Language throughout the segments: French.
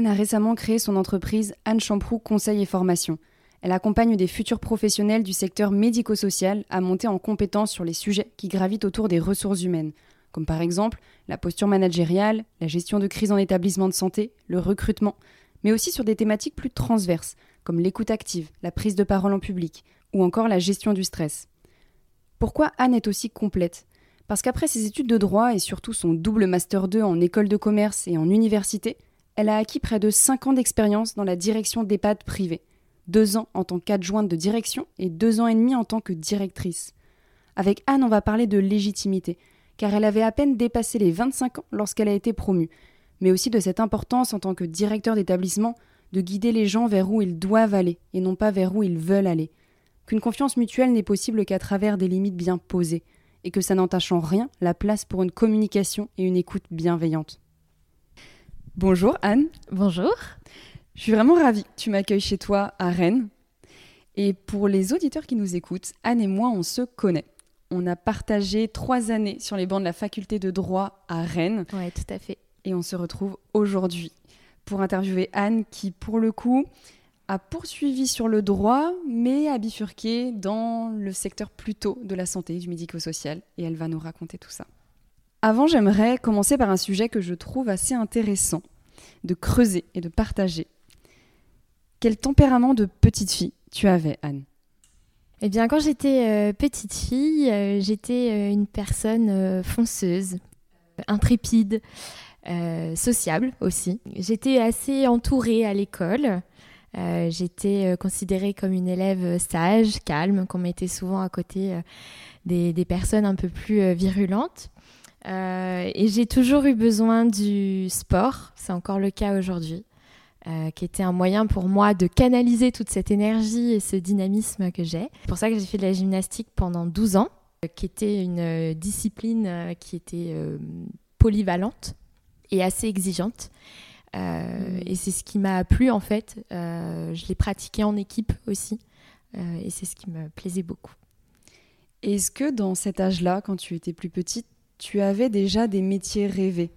Anne a récemment créé son entreprise Anne Champroux Conseil et Formation. Elle accompagne des futurs professionnels du secteur médico-social à monter en compétence sur les sujets qui gravitent autour des ressources humaines, comme par exemple la posture managériale, la gestion de crise en établissement de santé, le recrutement, mais aussi sur des thématiques plus transverses, comme l'écoute active, la prise de parole en public, ou encore la gestion du stress. Pourquoi Anne est aussi complète? Parce qu'après ses études de droit et surtout son double Master 2 en école de commerce et en université, elle a acquis près de 5 ans d'expérience dans la direction d'EHPAD privés, 2 ans en tant qu'adjointe de direction et 2 ans et demi en tant que directrice. Avec Anne, on va parler de légitimité, car elle avait à peine dépassé les 25 ans lorsqu'elle a été promue, mais aussi de cette importance en tant que directeur d'établissement de guider les gens vers où ils doivent aller et non pas vers où ils veulent aller. Qu'une confiance mutuelle n'est possible qu'à travers des limites bien posées, et que ça n'entache en rien la place pour une communication et une écoute bienveillante. Bonjour Anne. Bonjour. Je suis vraiment ravie que tu m'accueilles chez toi à Rennes. Et pour les auditeurs qui nous écoutent, Anne et moi, on se connaît. On a partagé trois années sur les bancs de la faculté de droit à Rennes. Oui, tout à fait. Et on se retrouve aujourd'hui pour interviewer Anne qui, pour le coup, a poursuivi sur le droit, mais a bifurqué dans le secteur plutôt de la santé, du médico-social. Et elle va nous raconter tout ça. Avant, j'aimerais commencer par un sujet que je trouve assez intéressant de creuser et de partager. Quel tempérament de petite fille tu avais, Anne? Eh bien, quand j'étais euh, petite fille, euh, j'étais euh, une personne fonceuse, intrépide, sociable aussi. J'étais assez entourée à l'école. j'étais considérée comme une élève sage, calme, qu'on mettait souvent à côté des, des, personnes un peu plus virulentes. Euh, et j'ai toujours eu besoin du sport, c'est encore le cas aujourd'hui, euh, qui était un moyen pour moi de canaliser toute cette énergie et ce dynamisme que j'ai. C'est pour ça que j'ai fait de la gymnastique pendant 12 ans, euh, qui était une discipline qui était polyvalente et assez exigeante. Mmh. Et c'est ce qui m'a plu en fait. je l'ai pratiqué en équipe aussi. et c'est ce qui me plaisait beaucoup. Est-ce que dans cet âge-là, quand tu étais plus petite, tu avais déjà des métiers rêvés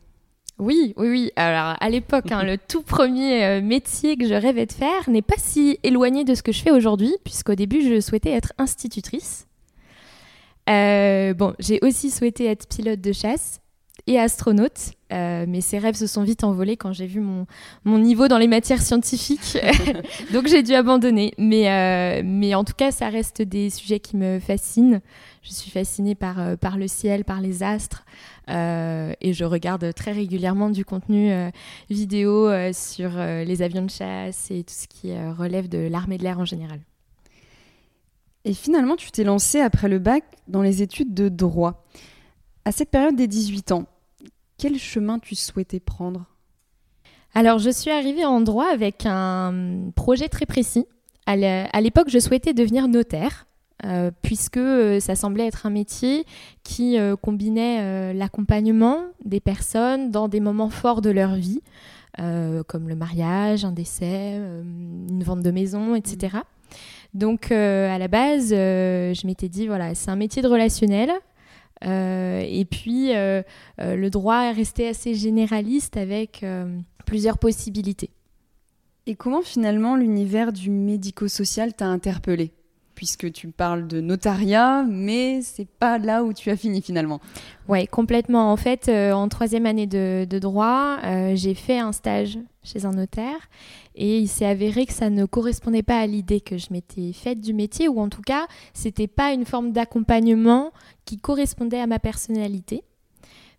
oui, oui, oui. Alors à l'époque, hein, le tout premier euh, métier que je rêvais de faire n'est pas si éloigné de ce que je fais aujourd'hui, puisqu'au début, je souhaitais être institutrice. Euh, bon, j'ai aussi souhaité être pilote de chasse et astronaute, euh, mais ces rêves se sont vite envolés quand j'ai vu mon, mon niveau dans les matières scientifiques, donc j'ai dû abandonner. Mais, mais en tout cas, ça reste des sujets qui me fascinent. Je suis fascinée par, euh, par le ciel, par les astres. Euh, et je regarde très régulièrement du contenu euh, vidéo sur les avions de chasse et tout ce qui relève de l'armée de l'air en général. Et finalement, tu t'es lancée après le bac dans les études de droit. À cette période des 18 ans, quel chemin tu souhaitais prendre? Alors, je suis arrivée en droit avec un projet très précis. À l'époque, je souhaitais devenir notaire. Euh, puisque euh, ça semblait être un métier qui euh, combinait l'accompagnement des personnes dans des moments forts de leur vie, comme le mariage, un décès, une vente de maison, etc. Donc à la base, je m'étais dit, voilà, c'est un métier de relationnel. Et puis, le droit est resté assez généraliste avec plusieurs possibilités. Et comment finalement l'univers du médico-social t'a interpellé puisque tu parles de notariat, mais c'est pas là où tu as fini finalement. Oui, complètement. En fait, euh, en troisième année de, droit, euh, j'ai fait un stage chez un notaire et il s'est avéré que ça ne correspondait pas à l'idée que je m'étais faite du métier, ou en tout cas, c'était pas une forme d'accompagnement qui correspondait à ma personnalité.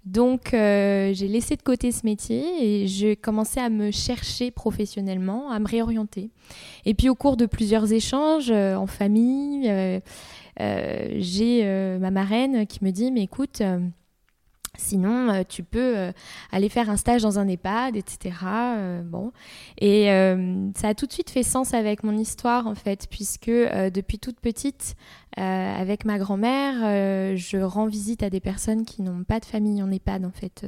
Donc euh, j'ai laissé de côté ce métier et j'ai commencé à me chercher professionnellement, à me réorienter. Et puis au cours de plusieurs échanges euh, en famille, euh, j'ai ma marraine qui me dit, mais écoute, Sinon, euh, tu peux euh, aller faire un stage dans un EHPAD, etc. Euh, bon. Et ça a tout de suite fait sens avec mon histoire, en fait, puisque depuis toute petite, avec ma grand-mère, je rends visite à des personnes qui n'ont pas de famille en EHPAD, en fait.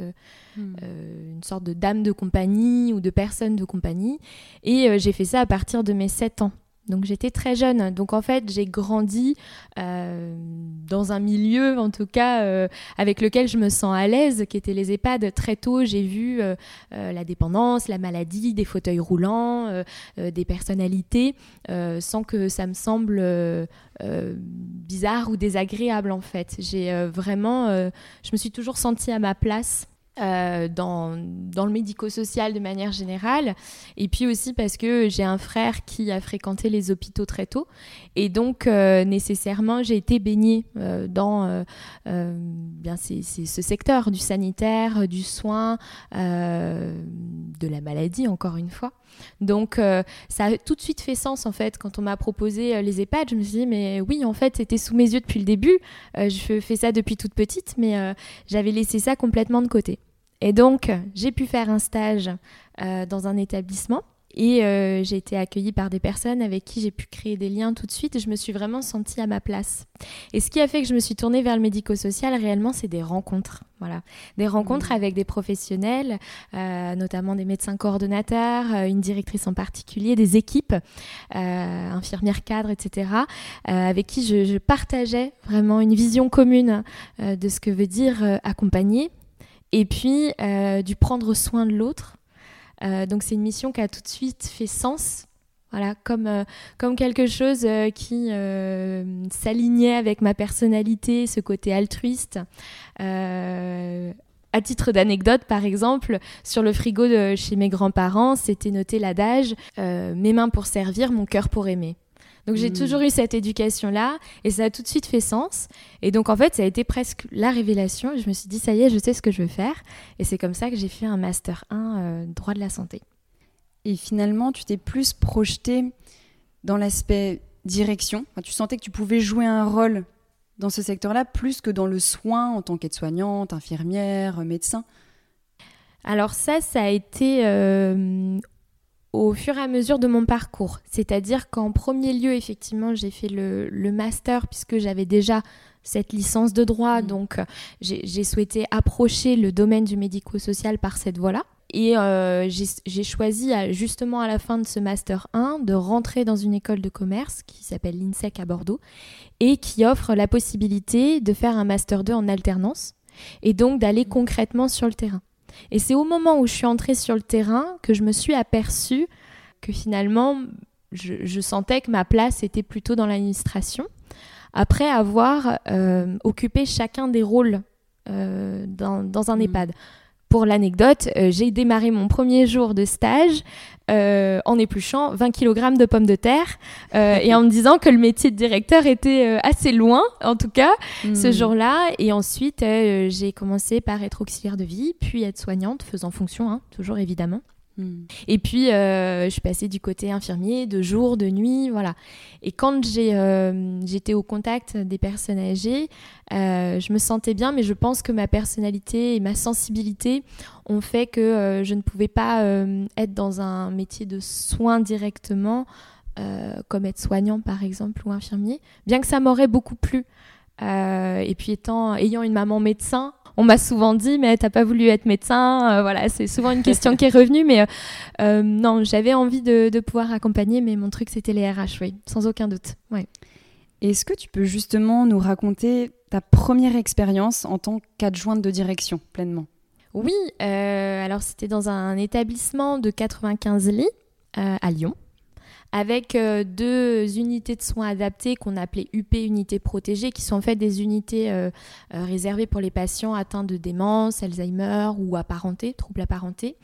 Hmm. une sorte de dame de compagnie ou de personne de compagnie. Et j'ai fait ça à partir de mes 7 ans. Donc j'étais très jeune. Donc en fait, j'ai grandi euh, dans un milieu, en tout cas, euh, avec lequel je me sens à l'aise, qui était les EHPAD. Très tôt, j'ai vu euh, la dépendance, la maladie, des fauteuils roulants, des personnalités, sans que ça me semble bizarre ou désagréable en fait. J'ai vraiment, je me suis toujours sentie à ma place euh, dans, le médico-social de manière générale, et puis aussi parce que j'ai un frère qui a fréquenté les hôpitaux très tôt, et donc euh, nécessairement j'ai été baignée euh, dans bien c'est, ce secteur du sanitaire, du soin, de la maladie encore une fois. Donc ça a tout de suite fait sens en fait quand on m'a proposé les EHPAD, je me suis dit mais oui en fait c'était sous mes yeux depuis le début, je fais ça depuis toute petite, mais j'avais laissé ça complètement de côté. Et donc, j'ai pu faire un stage euh, dans un établissement et euh, j'ai été accueillie par des personnes avec qui j'ai pu créer des liens tout de suite et je me suis vraiment sentie à ma place. Et ce qui a fait que je me suis tournée vers le médico-social, réellement, c'est des rencontres. Voilà. Des rencontres mmh. avec des professionnels, euh, notamment des médecins coordonnateurs, une directrice en particulier, des équipes, infirmières cadres, etc., avec qui je, je, partageais vraiment une vision commune de ce que veut dire accompagner et puis euh, du prendre soin de l'autre. Euh, donc c'est une mission qui a tout de suite fait sens, voilà, comme, euh, comme quelque chose qui s'alignait avec ma personnalité, ce côté altruiste. à titre d'anecdote, par exemple, sur le frigo de chez mes grands-parents, c'était noté l'adage Mes mains pour servir, mon cœur pour aimer. Donc j'ai hmm. toujours eu cette éducation-là et ça a tout de suite fait sens. Et donc en fait, ça a été presque la révélation. je me suis dit, ça y est, je sais ce que je veux faire. Et c'est comme ça que j'ai fait un Master 1 euh, droit de la santé. Et finalement, tu t'es plus projeté dans l'aspect direction. tu sentais que tu pouvais jouer un rôle dans ce secteur-là plus que dans le soin en tant qu'aide-soignante, infirmière, médecin. Alors ça, ça a été euh, au fur et à mesure de mon parcours. C'est-à-dire qu'en premier lieu, effectivement, j'ai fait le, master puisque j'avais déjà cette licence de droit, mmh. donc j'ai souhaité approcher le domaine du médico-social par cette voie-là. Et euh, j'ai choisi justement à la fin de ce master 1 de rentrer dans une école de commerce qui s'appelle l'INSEC à Bordeaux et qui offre la possibilité de faire un master 2 en alternance et donc d'aller concrètement sur le terrain. Et c'est au moment où je suis entrée sur le terrain que je me suis aperçue que finalement, je, sentais que ma place était plutôt dans l'administration, après avoir euh, occupé chacun des rôles euh, dans, un mmh. EHPAD. Pour l'anecdote, euh, j'ai démarré mon premier jour de stage euh, en épluchant 20 kg de pommes de terre euh, et en me disant que le métier de directeur était assez loin, en tout cas, ce hmm. jour-là. Et ensuite, j'ai commencé par être auxiliaire de vie, puis être soignante, faisant fonction, hein, toujours évidemment. Hmm. Et puis, euh, je suis passée du côté infirmier, de jour, de nuit, voilà. Et quand euh, j'étais au contact des personnes âgées, euh, je me sentais bien, mais je pense que ma personnalité et ma sensibilité ont fait que je ne pouvais pas être dans un métier de soins directement, comme être soignant par exemple ou infirmier, bien que ça m'aurait beaucoup plu. et puis étant, ayant une maman médecin, on m'a souvent dit, mais t'as pas voulu être médecin. Euh, voilà, c'est souvent une question qui est revenue, mais euh, euh, non, j'avais envie de, pouvoir accompagner, mais mon truc c'était les RH, oui, sans aucun doute. Ouais. Est-ce que tu peux justement nous raconter ta première expérience en tant qu'adjointe de direction pleinement? Oui, alors c'était dans un établissement de 95 lits à Lyon avec euh, deux unités de soins adaptées qu'on appelait UP unités protégées, qui sont en fait des unités euh, euh, réservées pour les patients atteints de démence, Alzheimer ou apparentés, troubles apparentés.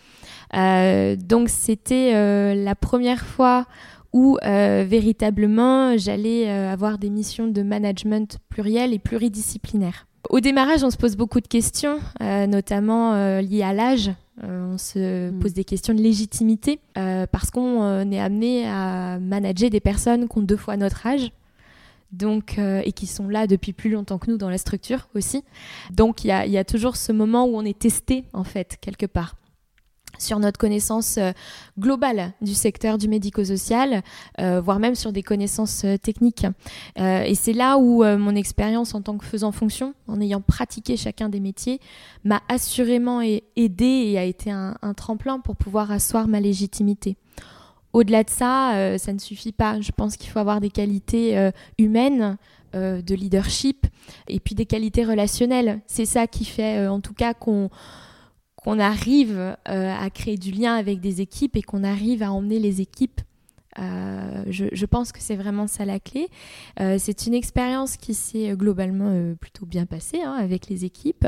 donc c'était la première fois où véritablement j'allais avoir des missions de management pluriel et pluridisciplinaire. Au démarrage, on se pose beaucoup de questions, notamment liées à l'âge. Euh, on se hmm. pose des questions de légitimité euh, parce qu'on euh, est amené à manager des personnes qui ont deux fois notre âge. donc, et qui sont là depuis plus longtemps que nous dans la structure aussi. Donc il y a toujours ce moment où on est testé en fait quelque part sur notre connaissance euh, globale du secteur du médico-social, euh, voire même sur des connaissances euh, techniques. et c'est là où mon expérience en tant que faisant fonction, en ayant pratiqué chacun des métiers, m'a assurément aidé et a été un, tremplin pour pouvoir asseoir ma légitimité. Au-delà de ça, ça ne suffit pas. Je pense qu'il faut avoir des qualités humaines, de leadership, et puis des qualités relationnelles. C'est ça qui fait, en tout cas, qu'on qu'on arrive euh, à créer du lien avec des équipes et qu'on arrive à emmener les équipes. Euh, je, pense que c'est vraiment ça la clé. Euh, c'est une expérience qui s'est globalement plutôt bien passée hein, avec les équipes.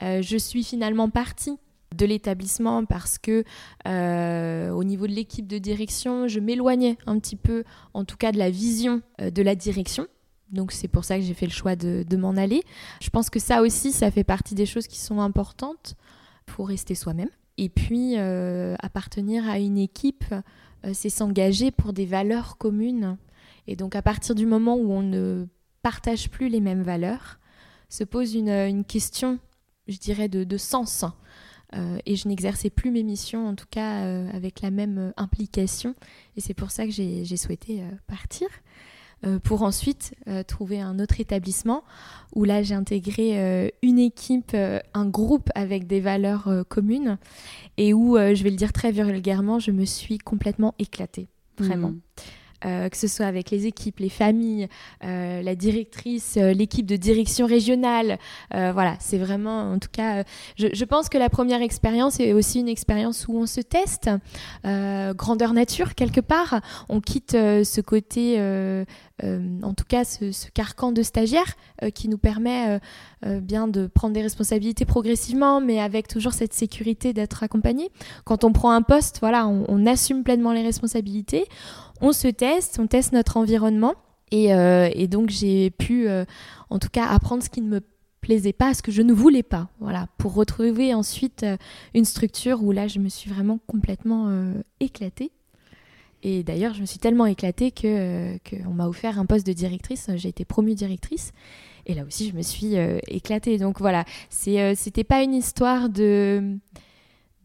je suis finalement partie de l'établissement parce que au niveau de l'équipe de direction, je m'éloignais un petit peu, en tout cas de la vision de la direction. Donc c'est pour ça que j'ai fait le choix de, de m'en aller. Je pense que ça aussi, ça fait partie des choses qui sont importantes pour rester soi-même. Et puis, euh, appartenir à une équipe, euh, c'est s'engager pour des valeurs communes. Et donc, à partir du moment où on ne partage plus les mêmes valeurs, se pose une, question, je dirais, de, sens. Euh, et je n'exerçais plus mes missions, en tout cas avec la même implication. Et c'est pour ça que j'ai souhaité partir. Euh, pour ensuite euh, trouver un autre établissement où là j'ai intégré euh, une équipe, un groupe avec des valeurs communes et où, je vais le dire très vulgairement, je me suis complètement éclatée, vraiment. Mmh. Euh, que ce soit avec les équipes, les familles, euh, la directrice, euh, l'équipe de direction régionale. voilà, c'est vraiment, en tout cas, je, pense que la première expérience est aussi une expérience où on se teste, grandeur nature quelque part. On quitte ce côté, en tout cas, ce, carcan de stagiaire qui nous permet bien de prendre des responsabilités progressivement, mais avec toujours cette sécurité d'être accompagné. Quand on prend un poste, voilà, on, assume pleinement les responsabilités on se teste, on teste notre environnement. Et, euh, donc j'ai pu, euh, en tout cas, apprendre ce qui ne me plaisait pas, ce que je ne voulais pas, voilà, pour retrouver ensuite euh, une structure où là je me suis vraiment complètement éclatée. Et d'ailleurs, je me suis tellement éclatée que qu'on m'a offert un poste de directrice. J'ai été promue directrice. Et là aussi, je me suis éclatée. Donc voilà, c'est, c'était pas une histoire de,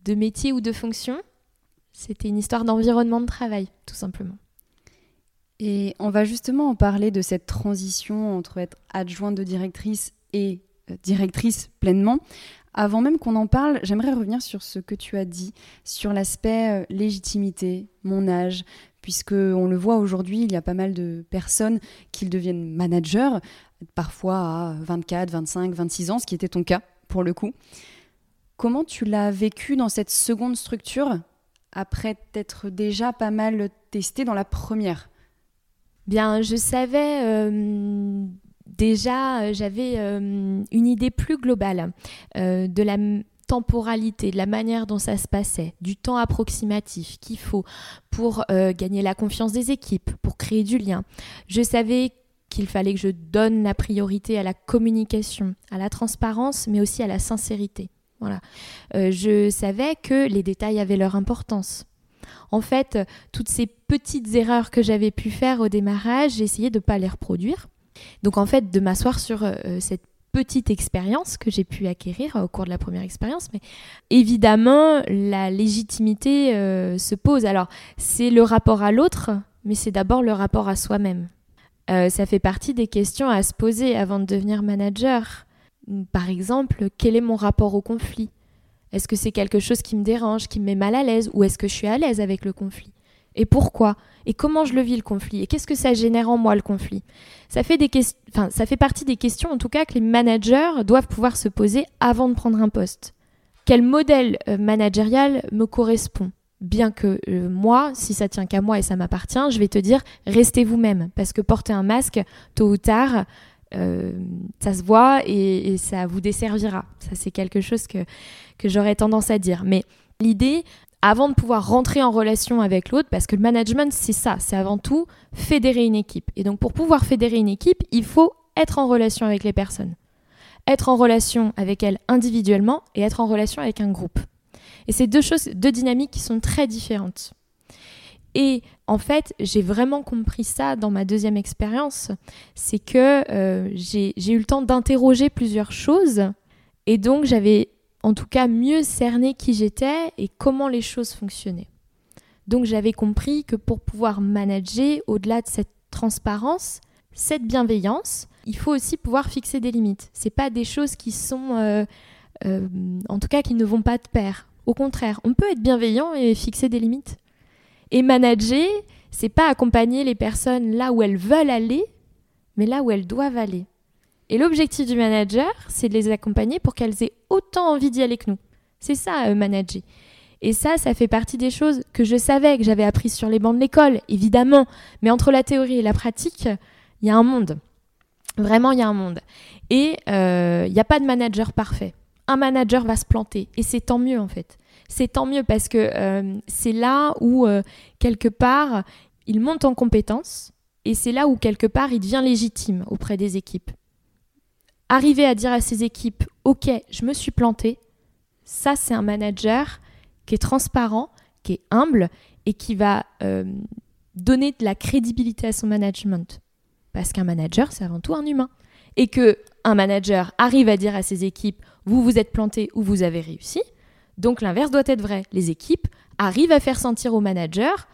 de métier ou de fonction. C'était une histoire d'environnement de travail, tout simplement. Et on va justement en parler de cette transition entre être adjointe de directrice et euh, directrice pleinement. Avant même qu'on en parle, j'aimerais revenir sur ce que tu as dit, sur l'aspect euh, légitimité, mon âge, puisque on le voit aujourd'hui, il y a pas mal de personnes qui deviennent managers, parfois à 24, 25, 26 ans, ce qui était ton cas pour le coup. Comment tu l'as vécu dans cette seconde structure après t'être déjà pas mal testé dans la première? Bien, je savais euh, déjà, euh, j'avais euh, une idée plus globale de la temporalité, de la manière dont ça se passait, du temps approximatif qu'il faut pour gagner la confiance des équipes, pour créer du lien. Je savais qu'il fallait que je donne la priorité à la communication, à la transparence, mais aussi à la sincérité. Voilà. je savais que les détails avaient leur importance en fait, toutes ces petites erreurs que j'avais pu faire au démarrage, essayé de ne pas les reproduire. Donc en fait, de m'asseoir sur euh, cette petite expérience que j'ai pu acquérir au cours de la première expérience. Mais évidemment, la légitimité euh, se pose. Alors, c'est le rapport à l'autre, mais c'est d'abord le rapport à soi-même. Euh, ça fait partie des questions à se poser avant de devenir manager. Par exemple, quel est mon rapport au conflit? Est-ce que c'est quelque chose qui me dérange, qui me met mal à l'aise, ou est-ce que je suis à l'aise avec le conflit? Et pourquoi? Et comment je le vis le conflit? Et qu'est-ce que ça génère en moi le conflit? Ça fait, partie des questions en tout cas que les managers doivent pouvoir se poser avant de prendre un poste. Quel modèle euh, managérial me correspond? Bien que euh, moi, si ça tient qu'à moi et ça m'appartient, je vais te dire restez vous-même parce que porter un masque, tôt ou tard, euh, ça se voit et, ça vous desservira. Ça, c'est quelque chose que, que j'aurais tendance à dire. Mais l'idée, avant de pouvoir rentrer en relation avec l'autre, parce que le management, c'est ça, c'est avant tout fédérer une équipe. Et donc, pour pouvoir fédérer une équipe, il faut être en relation avec les personnes. Être en relation avec elles individuellement et être en relation avec un groupe. Et c'est deux choses, deux dynamiques qui sont très différentes. Et en fait, j'ai vraiment compris ça dans ma deuxième expérience. C'est que euh, j'ai eu le temps d'interroger plusieurs choses. Et donc, j'avais en tout cas mieux cerné qui j'étais et comment les choses fonctionnaient. Donc, j'avais compris que pour pouvoir manager, au-delà de cette transparence, cette bienveillance, il faut aussi pouvoir fixer des limites. C'est pas des choses qui sont, euh, euh, en tout cas, qui ne vont pas de pair. Au contraire, on peut être bienveillant et fixer des limites. Et manager, c'est pas accompagner les personnes là où elles veulent aller, mais là où elles doivent aller. Et l'objectif du manager, c'est de les accompagner pour qu'elles aient autant envie d'y aller que nous. C'est ça, euh, manager. Et ça, ça fait partie des choses que je savais, que j'avais apprises sur les bancs de l'école, évidemment. Mais entre la théorie et la pratique, il y a un monde. Vraiment, il y a un monde. Et euh, il n'y a pas de manager parfait. Un manager va se planter. Et c'est tant mieux, en fait c'est tant mieux parce que euh, c'est là où, quelque part, il monte en compétence et c'est là où, quelque part, il devient légitime auprès des équipes. Arriver à dire à ses équipes, OK, je me suis planté, ça, c'est un manager qui est transparent, qui est humble et qui va euh, donner de la crédibilité à son management. Parce qu'un manager, c'est avant tout un humain. Et que un manager arrive à dire à ses équipes, vous vous êtes planté ou vous avez réussi, donc l'inverse doit être vrai. Les équipes arrivent à faire sentir au manager,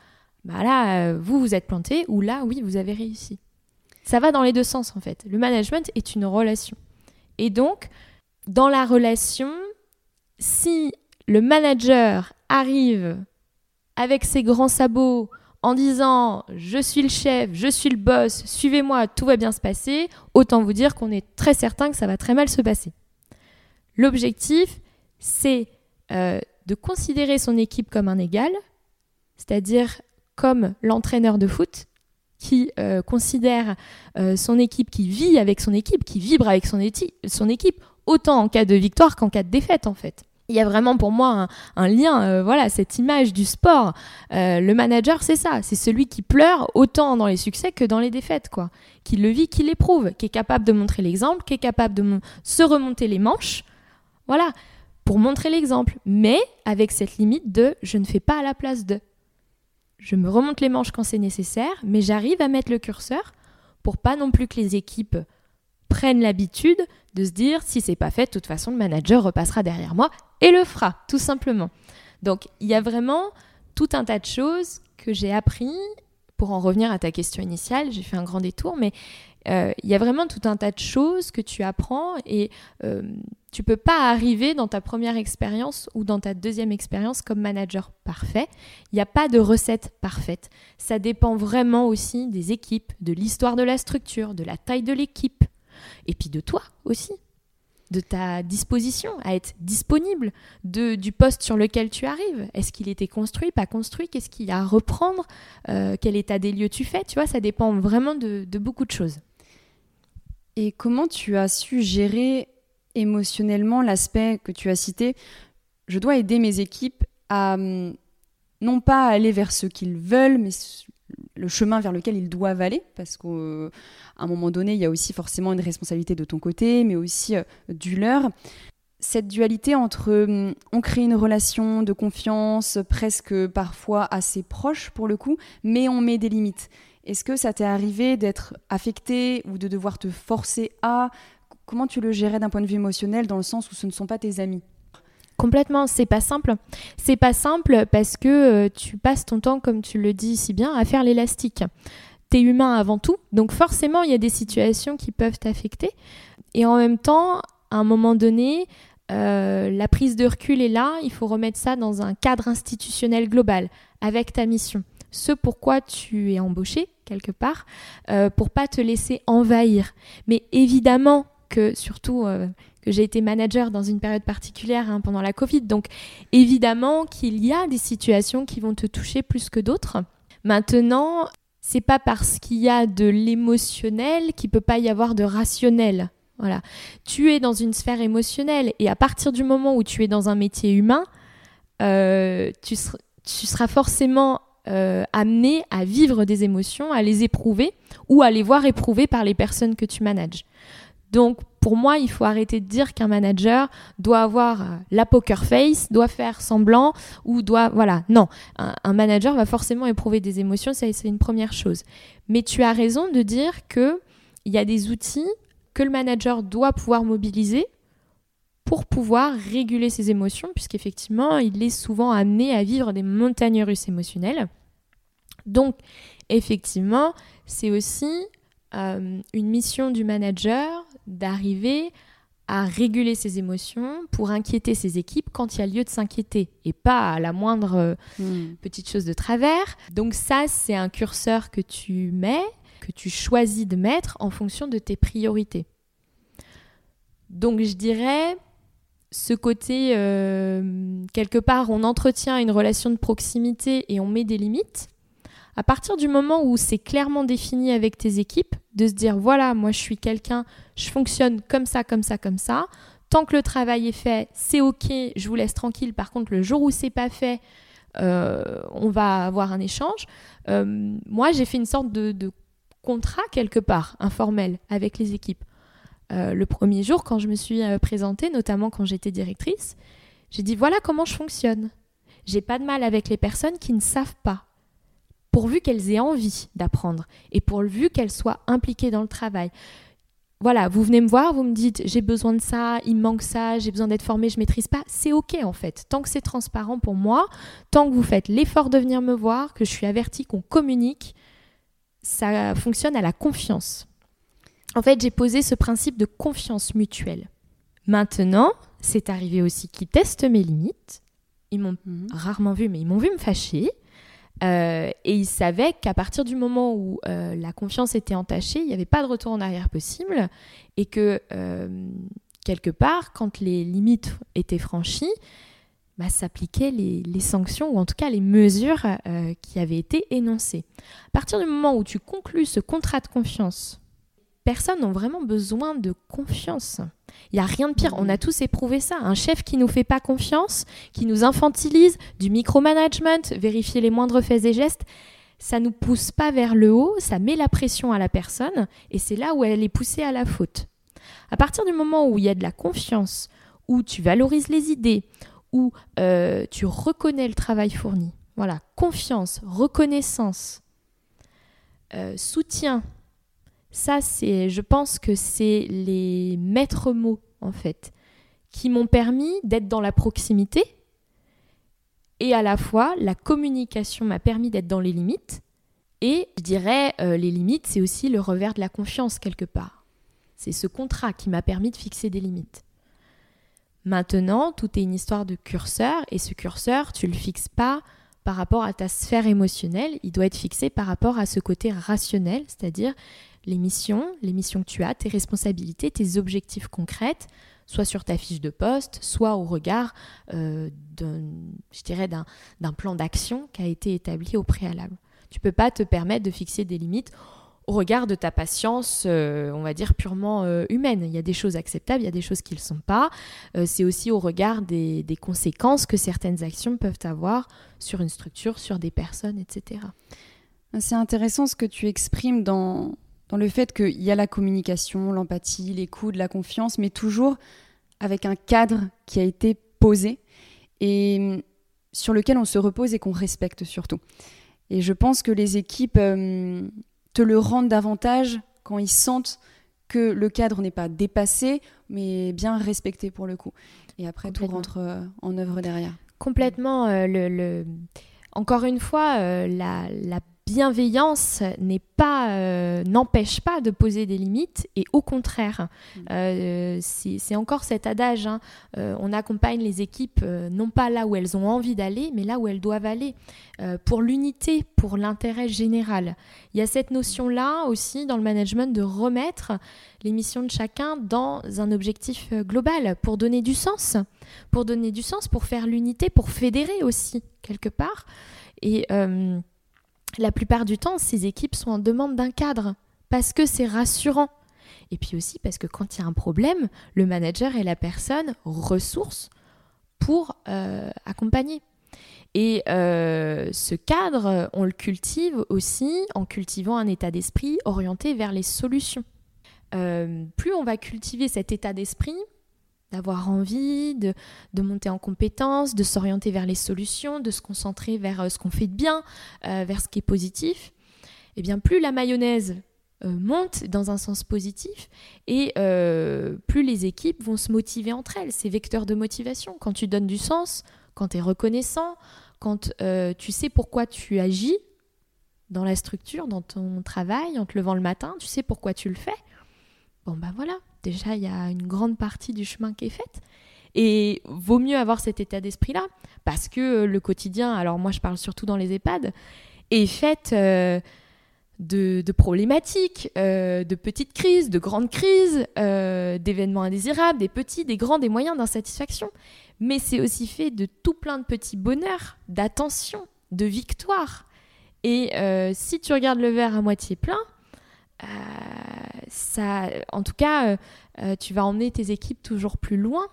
bah là, euh, vous vous êtes planté, ou là, oui, vous avez réussi. Ça va dans les deux sens en fait. Le management est une relation. Et donc, dans la relation, si le manager arrive avec ses grands sabots en disant je suis le chef, je suis le boss, suivez-moi, tout va bien se passer, autant vous dire qu'on est très certain que ça va très mal se passer. L'objectif, c'est euh, de considérer son équipe comme un égal, c'est-à-dire comme l'entraîneur de foot qui euh, considère euh, son équipe, qui vit avec son équipe, qui vibre avec son, son équipe, autant en cas de victoire qu'en cas de défaite en fait. Il y a vraiment pour moi un, lien, voilà, cette image du sport. le manager, c'est ça, c'est celui qui pleure autant dans les succès que dans les défaites, quoi. Qui le vit, qui l'éprouve, qui est capable de montrer l'exemple, qui est capable de se remonter les manches. Voilà, pour montrer l'exemple, mais avec cette limite de je ne fais pas à la place de. Je me remonte les manches quand c'est nécessaire, mais j'arrive à mettre le curseur pour pas non plus que les équipes prennent l'habitude de se dire si c'est pas fait, de toute façon le manager repassera derrière moi et le fera, tout simplement. Donc il y a vraiment tout un tas de choses que j'ai appris. Pour en revenir à ta question initiale, j'ai fait un grand détour, mais euh, il y a vraiment tout un tas de choses que tu apprends et euh, tu peux pas arriver dans ta première expérience ou dans ta deuxième expérience comme manager parfait. Il n'y a pas de recette parfaite. Ça dépend vraiment aussi des équipes, de l'histoire de la structure, de la taille de l'équipe et puis de toi aussi de ta disposition, à être disponible, de, du poste sur lequel tu arrives. Est-ce qu'il était construit, pas construit? Qu'est-ce qu'il y a à reprendre? Euh, Quel état des lieux tu fais? Tu vois, ça dépend vraiment de beaucoup de choses. Et comment tu as su gérer émotionnellement l'aspect que tu as cité? Je dois aider mes équipes à hum, non pas aller vers ce qu'ils veulent, mais le chemin vers lequel ils doivent aller, parce qu'à un moment donné, il y a aussi forcément une responsabilité de ton côté, mais aussi euh, du leur. Cette dualité entre hum, on crée une relation de confiance presque parfois assez proche pour le coup, mais on met des limites. Est-ce que ça t'est arrivé d'être affecté ou de devoir te forcer à? Comment tu le gérais d'un point de vue émotionnel dans le sens où ce ne sont pas tes amis? Complètement, c'est pas simple. C'est pas simple parce que euh, tu passes ton temps, comme tu le dis si bien, à faire l'élastique. T'es humain avant tout, donc forcément il y a des situations qui peuvent t'affecter. Et en même temps, à un moment donné, euh, la prise de recul est là, il faut remettre ça dans un cadre institutionnel global, avec ta mission ce pourquoi tu es embauché quelque part, euh, pour pas te laisser envahir. Mais évidemment que surtout euh, que j'ai été manager dans une période particulière hein, pendant la Covid, donc évidemment qu'il y a des situations qui vont te toucher plus que d'autres. Maintenant, c'est pas parce qu'il y a de l'émotionnel qu'il peut pas y avoir de rationnel. Voilà. Tu es dans une sphère émotionnelle et à partir du moment où tu es dans un métier humain, euh, tu, tu, seras forcément euh, amené à vivre des émotions, à les éprouver ou à les voir éprouvées par les personnes que tu manages. Donc pour moi, il faut arrêter de dire qu'un manager doit avoir euh, la poker face, doit faire semblant ou doit... Voilà, non. Un, manager va forcément éprouver des émotions, c'est une première chose. Mais tu as raison de dire qu'il y a des outils que le manager doit pouvoir mobiliser pour pouvoir réguler ses émotions, puisqu'effectivement, il est souvent amené à vivre des montagnes russes émotionnelles. Donc, effectivement, c'est aussi euh, une mission du manager d'arriver à réguler ses émotions pour inquiéter ses équipes quand il y a lieu de s'inquiéter et pas à la moindre euh, hmm. petite chose de travers. Donc ça, c'est un curseur que tu mets, que tu choisis de mettre en fonction de tes priorités. Donc je dirais ce côté, euh, quelque part, on entretient une relation de proximité et on met des limites. À partir du moment où c'est clairement défini avec tes équipes, de se dire voilà, moi je suis quelqu'un, je fonctionne comme ça, comme ça, comme ça. Tant que le travail est fait, c'est ok, je vous laisse tranquille. Par contre, le jour où c'est pas fait, euh, on va avoir un échange. Euh, moi, j'ai fait une sorte de, contrat quelque part informel avec les équipes. Euh, le premier jour, quand je me suis présentée, notamment quand j'étais directrice, j'ai dit voilà comment je fonctionne. J'ai pas de mal avec les personnes qui ne savent pas pourvu qu'elles aient envie d'apprendre et pourvu qu'elles soient impliquées dans le travail. Voilà, vous venez me voir, vous me dites j'ai besoin de ça, il manque ça, j'ai besoin d'être formée, je maîtrise pas, c'est ok en fait. Tant que c'est transparent pour moi, tant que vous faites l'effort de venir me voir, que je suis avertie qu'on communique, ça fonctionne à la confiance. En fait, j'ai posé ce principe de confiance mutuelle. Maintenant, c'est arrivé aussi qu'ils testent mes limites. Ils m'ont mhm. rarement vu, mais ils m'ont vu me fâcher. Euh, et il savait qu'à partir du moment où euh, la confiance était entachée, il n'y avait pas de retour en arrière possible et que euh, quelque part, quand les limites étaient franchies, bah, s'appliquaient les, les, sanctions ou en tout cas les mesures qui avaient été énoncées. À partir du moment où tu conclus ce contrat de confiance personnes n'ont vraiment besoin de confiance. Il n'y a rien de pire, on a tous éprouvé ça. Un chef qui ne nous fait pas confiance, qui nous infantilise, du micromanagement, vérifier les moindres faits et gestes, ça ne nous pousse pas vers le haut, ça met la pression à la personne et c'est là où elle est poussée à la faute. À partir du moment où il y a de la confiance, où tu valorises les idées, où euh, tu reconnais le travail fourni, voilà, confiance, reconnaissance, euh, soutien, ça, c'est, je pense que c'est les maîtres mots, en fait, qui m'ont permis d'être dans la proximité et à la fois la communication m'a permis d'être dans les limites. Et je dirais, euh, les limites, c'est aussi le revers de la confiance quelque part. C'est ce contrat qui m'a permis de fixer des limites. Maintenant, tout est une histoire de curseur, et ce curseur, tu le fixes pas par rapport à ta sphère émotionnelle, il doit être fixé par rapport à ce côté rationnel, c'est-à-dire les missions, les missions que tu as, tes responsabilités, tes objectifs concrets, soit sur ta fiche de poste, soit au regard euh, d'un plan d'action qui a été établi au préalable. Tu peux pas te permettre de fixer des limites au regard de ta patience, euh, on va dire, purement euh, humaine. Il y a des choses acceptables, il y a des choses qui ne le sont pas. c'est aussi au regard des, conséquences que certaines actions peuvent avoir sur une structure, sur des personnes, etc. C'est intéressant ce que tu exprimes dans, dans le fait qu'il y a la communication, l'empathie, l'écoute, la confiance, mais toujours avec un cadre qui a été posé et sur lequel on se repose et qu'on respecte surtout. Et je pense que les équipes hum, te le rendent davantage quand ils sentent que le cadre n'est pas dépassé, mais bien respecté pour le coup. Et après, tout rentre euh, en œuvre derrière. Complètement. Euh, le, Encore une fois, euh, la, la bienveillance n'est pas, euh, n'empêche pas de poser des limites et au contraire, mm. euh, c'est encore cet adage. Hein, euh, on accompagne les équipes non pas là où elles ont envie d'aller, mais là où elles doivent aller pour l'unité, pour l'intérêt général. Il y a cette notion-là aussi dans le management de remettre les missions de chacun dans un objectif global pour donner du sens, pour donner du sens, pour faire l'unité, pour fédérer aussi quelque part. Et la plupart du temps, ces équipes sont en demande d'un cadre parce que c'est rassurant. Et puis aussi parce que quand il y a un problème, le manager est la personne ressource pour euh, accompagner. Et euh, ce cadre, on le cultive aussi en cultivant un état d'esprit orienté vers les solutions. plus on va cultiver cet état d'esprit, d'avoir envie de, monter en compétence, de s'orienter vers les solutions, de se concentrer vers ce qu'on fait de bien, vers ce qui est positif, et eh bien plus la mayonnaise euh, monte dans un sens positif et euh, plus les équipes vont se motiver entre elles. C'est vecteur de motivation. Quand tu donnes du sens, quand tu es reconnaissant, quand euh, tu sais pourquoi tu agis dans la structure, dans ton travail, en te levant le matin, tu sais pourquoi tu le fais. Bon ben voilà, déjà il y a une grande partie du chemin qui est faite. Et vaut mieux avoir cet état d'esprit-là, parce que le quotidien, alors moi je parle surtout dans les EHPAD, est fait de, problématiques, euh, de petites crises, de grandes crises, euh, d'événements indésirables, des petits, des grands, des moyens d'insatisfaction. Mais c'est aussi fait de tout plein de petits bonheurs, d'attention, de victoires. Et euh, si tu regardes le verre à moitié plein, ça, en tout cas, tu vas emmener tes équipes toujours plus loin.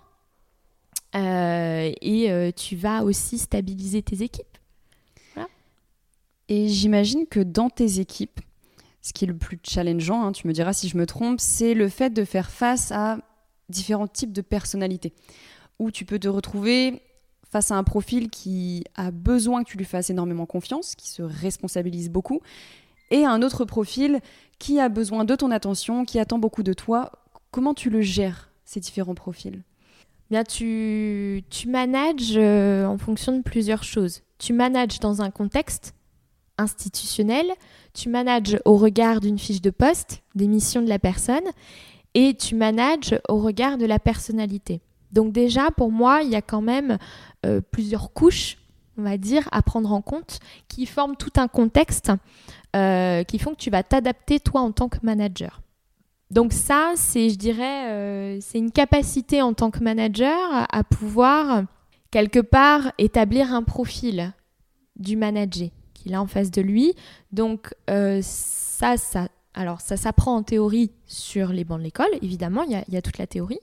et tu vas aussi stabiliser tes équipes. Et j'imagine que dans tes équipes, ce qui est le plus challengeant, hein, tu me diras si je me trompe, c'est le fait de faire face à différents types de personnalités, où tu peux te retrouver face à un profil qui a besoin que tu lui fasses énormément confiance, qui se responsabilise beaucoup, et un autre profil qui a besoin de ton attention, qui attend beaucoup de toi? Comment tu le gères, ces différents profils? Bien, tu, tu manages euh, en fonction de plusieurs choses. Tu manages dans un contexte institutionnel, tu manages au regard d'une fiche de poste, des missions de la personne, et tu manages au regard de la personnalité. Donc déjà, pour moi, il y a quand même euh, plusieurs couches, on va dire, à prendre en compte, qui forment tout un contexte, euh, qui font que tu vas t'adapter toi en tant que manager. Donc ça, c'est, je dirais, euh, c'est une capacité en tant que manager à pouvoir quelque part établir un profil du manager qu'il a en face de lui. Donc euh, ça, ça, alors ça s'apprend en théorie sur les bancs de l'école, évidemment, il y, a, toute la théorie.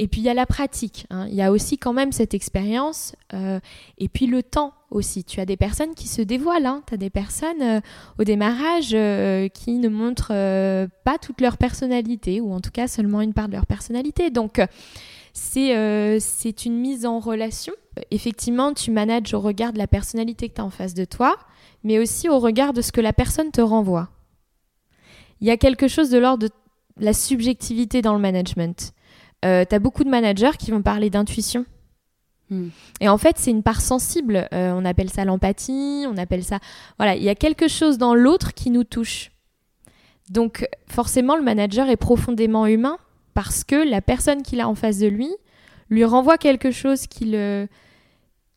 Et puis il y a la pratique, hein. il y a aussi quand même cette expérience, euh, et puis le temps aussi. Tu as des personnes qui se dévoilent, hein. tu as des personnes euh, au démarrage qui ne montrent pas toute leur personnalité, ou en tout cas seulement une part de leur personnalité. Donc c'est une mise en relation. Effectivement, tu manages au regard de la personnalité que tu as en face de toi, mais aussi au regard de ce que la personne te renvoie. Il y a quelque chose de l'ordre de la subjectivité dans le management. Euh, tu as beaucoup de managers qui vont parler d'intuition. Hmm. Et en fait, c'est une part sensible. Euh, on appelle ça l'empathie, on appelle ça... Voilà, il y a quelque chose dans l'autre qui nous touche. Donc forcément, le manager est profondément humain parce que la personne qu'il a en face de lui lui renvoie quelque chose qu'il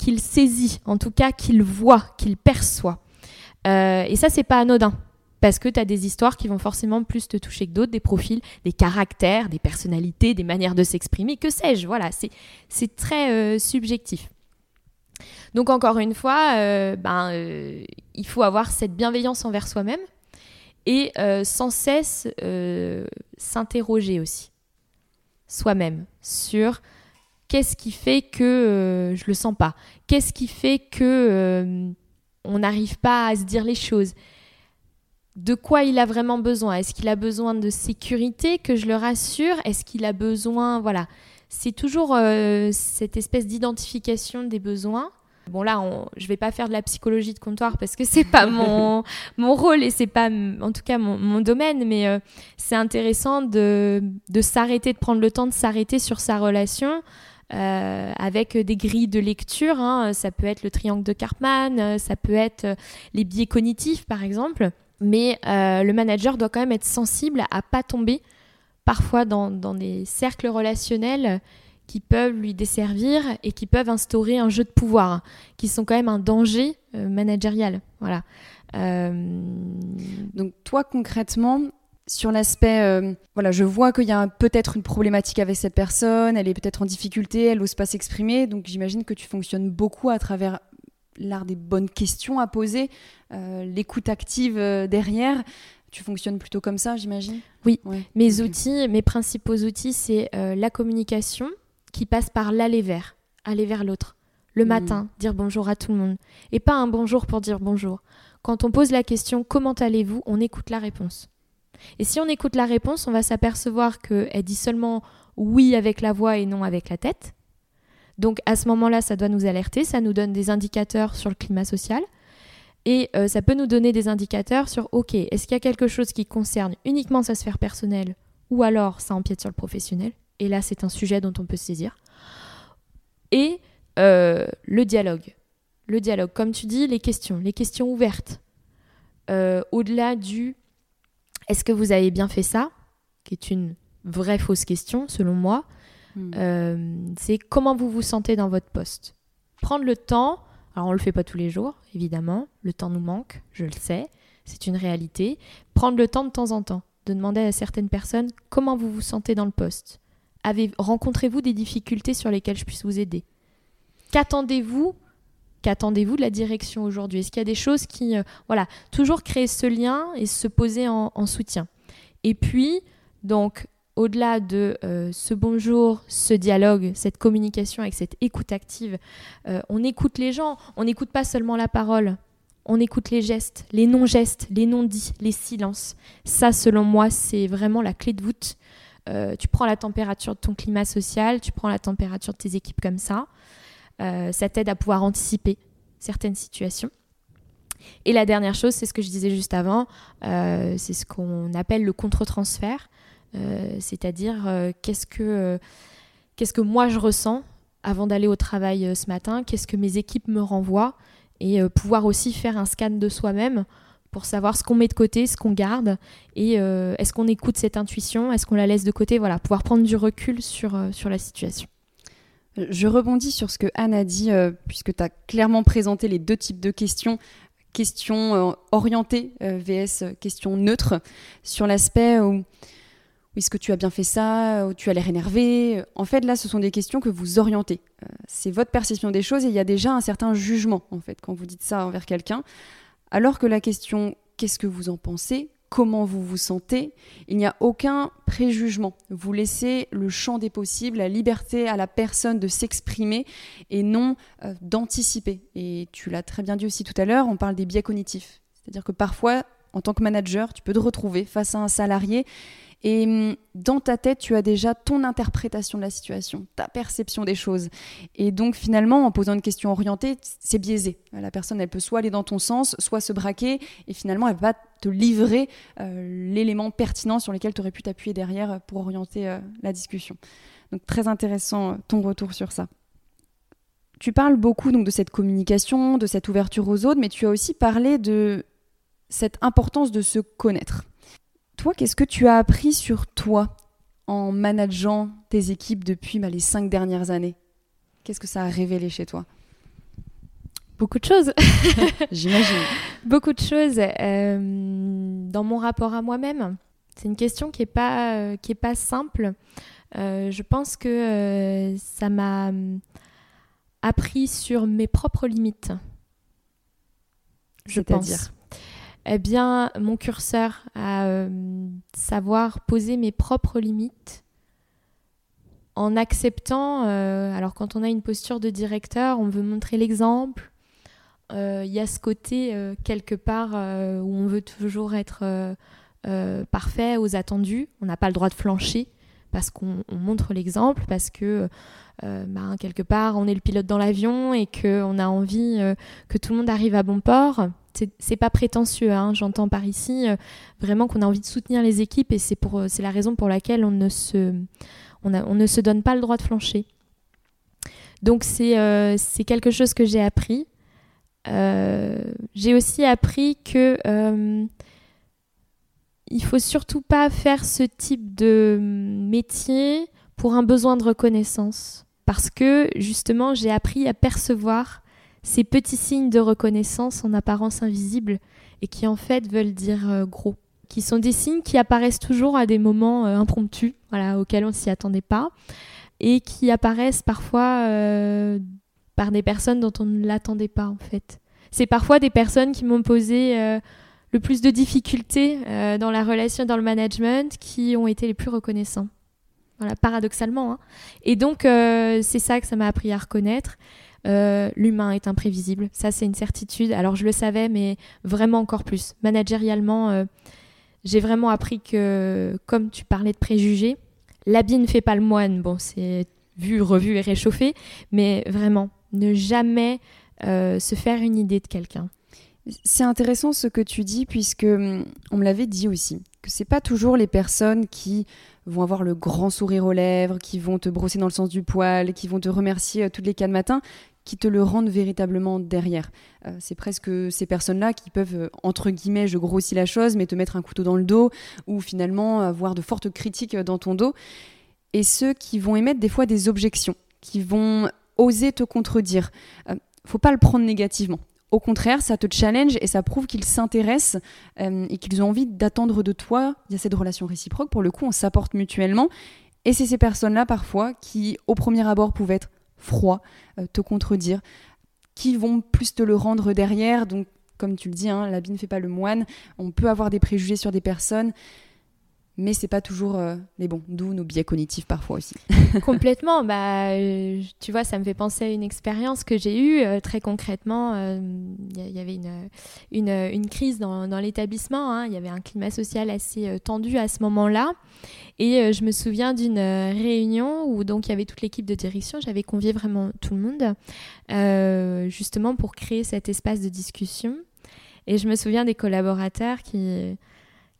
qu'il saisit, en tout cas qu'il voit, qu'il perçoit. Euh, et ça, c'est pas anodin. Parce que tu as des histoires qui vont forcément plus te toucher que d'autres, des profils, des caractères, des personnalités, des manières de s'exprimer, que sais-je. Voilà, c'est très euh, subjectif. Donc encore une fois, euh, ben, il faut avoir cette bienveillance envers soi-même et sans cesse s'interroger aussi soi-même sur qu'est-ce qui fait que je le sens pas, qu'est-ce qui fait que on n'arrive pas à se dire les choses? De quoi il a vraiment besoin Est-ce qu'il a besoin de sécurité, que je le rassure? Est-ce qu'il a besoin... Voilà, c'est toujours euh, cette espèce d'identification des besoins. Bon là, je vais pas faire de la psychologie de comptoir parce que c'est pas mon, mon rôle et c'est pas, en tout cas, mon, domaine. Mais euh, c'est intéressant de, de s'arrêter, de prendre le temps de s'arrêter sur sa relation, euh, avec des grilles de lecture. Hein. Ça peut être le triangle de Karpman, ça peut être les biais cognitifs par exemple. Mais le manager doit quand même être sensible à pas tomber parfois dans, des cercles relationnels qui peuvent lui desservir et qui peuvent instaurer un jeu de pouvoir, qui sont quand même un danger managérial. Voilà. Donc toi concrètement, sur l'aspect, euh, voilà, je vois qu'il y a peut-être une problématique avec cette personne, elle est peut-être en difficulté, elle n'ose pas s'exprimer, donc j'imagine que tu fonctionnes beaucoup à travers l'art des bonnes questions à poser, euh, l'écoute active euh, derrière. Tu fonctionnes plutôt comme ça, j'imagine? Oui. Mes outils, mes principaux outils, c'est la communication qui passe par l'aller vers, aller vers l'autre. Le hmm. matin, dire bonjour à tout le monde. Et pas un bonjour pour dire bonjour. Quand on pose la question comment allez-vous, on écoute la réponse. Et si on écoute la réponse, on va s'apercevoir qu'elle dit seulement oui avec la voix et non avec la tête. Donc à ce moment-là, ça doit nous alerter, ça nous donne des indicateurs sur le climat social. Et euh, ça peut nous donner des indicateurs sur, OK, est-ce qu'il y a quelque chose qui concerne uniquement sa sphère personnelle ou alors ça empiète sur le professionnel? Et là, c'est un sujet dont on peut se saisir. Et euh, le dialogue. Le dialogue, comme tu dis, les questions, les questions ouvertes. Euh, au-delà du est-ce que vous avez bien fait ça? Qui est une vraie fausse question selon moi. Hmm. c'est comment vous vous sentez dans votre poste. Prendre le temps alors on le fait pas tous les jours, évidemment, le temps nous manque, je le sais, c'est une réalité. Prendre le temps de temps en temps de demander à certaines personnes comment vous vous sentez dans le poste. Avez rencontrez-vous des difficultés sur lesquelles je puisse vous aider? Qu'attendez-vous Qu'attendez-vous de la direction aujourd'hui? Est-ce qu'il y a des choses qui euh, voilà, toujours créer ce lien et se poser en soutien? Et puis donc au-delà de euh, ce bonjour, ce dialogue, cette communication avec cette écoute active, euh, on écoute les gens, on n'écoute pas seulement la parole, on écoute les gestes, les non-gestes, les non-dits, les silences. Ça, selon moi, c'est vraiment la clé de voûte. Euh, tu prends la température de ton climat social, tu prends la température de tes équipes comme ça. ça t'aide à pouvoir anticiper certaines situations. Et la dernière chose, c'est ce que je disais juste avant, c'est ce qu'on appelle le contre-transfert. Euh, c'est-à-dire euh, qu'est-ce que euh, qu'est-ce que moi je ressens avant d'aller au travail ce matin, qu'est-ce que mes équipes me renvoient? Et pouvoir aussi faire un scan de soi-même pour savoir ce qu'on met de côté, ce qu'on garde, et est-ce qu'on écoute cette intuition, est-ce qu'on la laisse de côté, voilà, pouvoir prendre du recul sur, sur la situation. Je rebondis sur ce que Anne a dit, puisque tu as clairement présenté les deux types de questions, questions orientées vs questions neutres, sur l'aspect où est-ce que tu as bien fait ça? Ou tu as l'air énervé? En fait, là, ce sont des questions que vous orientez. Euh, c'est votre perception des choses et il y a déjà un certain jugement, en fait, quand vous dites ça envers quelqu'un. Alors que la question qu'est-ce que vous en pensez? Comment vous vous sentez? Il n'y a aucun préjugement. Vous laissez le champ des possibles, la liberté à la personne de s'exprimer et non euh, d'anticiper. Et tu l'as très bien dit aussi tout à l'heure, on parle des biais cognitifs. C'est-à-dire que parfois, en tant que manager, tu peux te retrouver face à un salarié et hum, dans ta tête, tu as déjà ton interprétation de la situation, ta perception des choses. Et donc finalement, en posant une question orientée, c'est biaisé. La personne, elle peut soit aller dans ton sens, soit se braquer, et finalement, elle va te livrer euh, l'élément pertinent sur lequel tu aurais pu t'appuyer derrière pour orienter euh, la discussion. Donc très intéressant euh, ton retour sur ça. Tu parles beaucoup donc de cette communication, de cette ouverture aux autres, mais tu as aussi parlé de cette importance de se connaître. Toi, qu'est-ce que tu as appris sur toi en manageant tes équipes depuis bah, les cinq dernières années? Qu'est-ce que ça a révélé chez toi? Beaucoup de choses. J'imagine. Beaucoup de choses euh, dans mon rapport à moi-même. C'est une question qui n'est pas, euh, qui est pas simple. Euh, je pense que ça m'a appris sur mes propres limites. Je pense eh bien, mon curseur à euh, savoir poser mes propres limites en acceptant, euh, alors quand on a une posture de directeur, on veut montrer l'exemple, euh, il y a ce côté quelque part où on veut toujours être parfait aux attendus, on n'a pas le droit de flancher parce qu'on montre l'exemple, parce que ben, quelque part on est le pilote dans l'avion et qu'on a envie que tout le monde arrive à bon port c'est pas prétentieux, hein, j'entends par ici euh, vraiment qu'on a envie de soutenir les équipes et c'est euh, la raison pour laquelle on ne se on, ne se donne pas le droit de flancher. Donc c'est euh, quelque chose que j'ai appris. j'ai aussi appris que il faut surtout pas faire ce type de métier pour un besoin de reconnaissance parce que justement j'ai appris à percevoir ces petits signes de reconnaissance en apparence invisibles et qui en fait veulent dire euh, gros, qui sont des signes qui apparaissent toujours à des moments euh, impromptus, voilà, auxquels on s'y attendait pas, et qui apparaissent parfois euh, par des personnes dont on ne l'attendait pas en fait. C'est parfois des personnes qui m'ont posé le plus de difficultés dans la relation, dans le management, qui ont été les plus reconnaissants. Voilà, paradoxalement. Hein. Et donc, c'est ça que ça m'a appris à reconnaître. Euh, l'humain est imprévisible. Ça, c'est une certitude. Alors, je le savais, mais vraiment encore plus. Managérialement, euh, J'ai vraiment appris que, comme tu parlais de préjugés, l'habit ne fait pas le moine. Bon, c'est vu, revu et réchauffé, mais vraiment, ne jamais euh, se faire une idée de quelqu'un. C'est intéressant ce que tu dis puisque hum, on me l'avait dit aussi que c'est pas toujours les personnes qui vont avoir le grand sourire aux lèvres, qui vont te brosser dans le sens du poil, qui vont te remercier euh, toutes les quatre matins, qui te le rendent véritablement derrière. Euh, c'est presque ces personnes-là qui peuvent, euh, entre guillemets, je grossis la chose, mais te mettre un couteau dans le dos, ou finalement avoir de fortes critiques dans ton dos. Et ceux qui vont émettre des fois des objections, qui vont oser te contredire. faut pas le prendre négativement. Au contraire, ça te challenge et ça prouve qu'ils s'intéressent euh, et qu'ils ont envie d'attendre de toi. Il y a cette relation réciproque. Pour le coup, on s'apporte mutuellement. Et c'est ces personnes-là, parfois, qui, au premier abord, pouvaient être froids, euh, te contredire, qui vont plus te le rendre derrière. Donc, comme tu le dis, hein, l'habit ne fait pas le moine. On peut avoir des préjugés sur des personnes mais c'est pas toujours euh, les bons, d'où nos biais cognitifs parfois aussi. Complètement, bah, euh, tu vois, ça me fait penser à une expérience que j'ai eue euh, très concrètement. Il y, avait une, une, une crise dans, dans l'établissement, hein. il y avait un climat social assez tendu à ce moment-là. Et je me souviens d'une réunion où donc il y avait toute l'équipe de direction, j'avais convié vraiment tout le monde, justement pour créer cet espace de discussion. Et je me souviens des collaborateurs qui